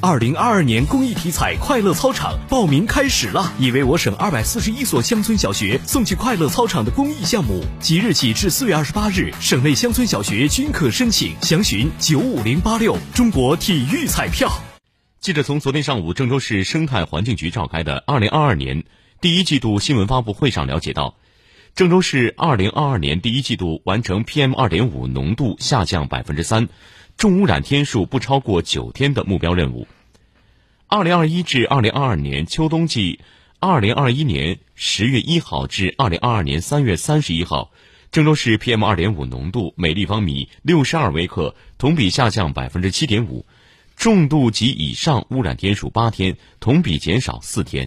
二零二二年公益体彩快乐操场报名开始了，已为我省二百四十一所乡村小学送去快乐操场的公益项目，即日起至四月二十八日，省内乡村小学均可申请，详询九五零八六中国体育彩票。记者从昨天上午郑州市生态环境局召开的二零二二年第一季度新闻发布会上了解到，郑州市二零二二年第一季度完成 PM 二点五浓度下降百分之三。重污染天数不超过九天的目标任务。二零二一至二零二二年秋冬季，二零二一年十月一号至二零二二年三月三十一号，郑州市 PM 二点五浓度每立方米六十二微克，同比下降百分之七点五；重度及以上污染天数八天，同比减少四天。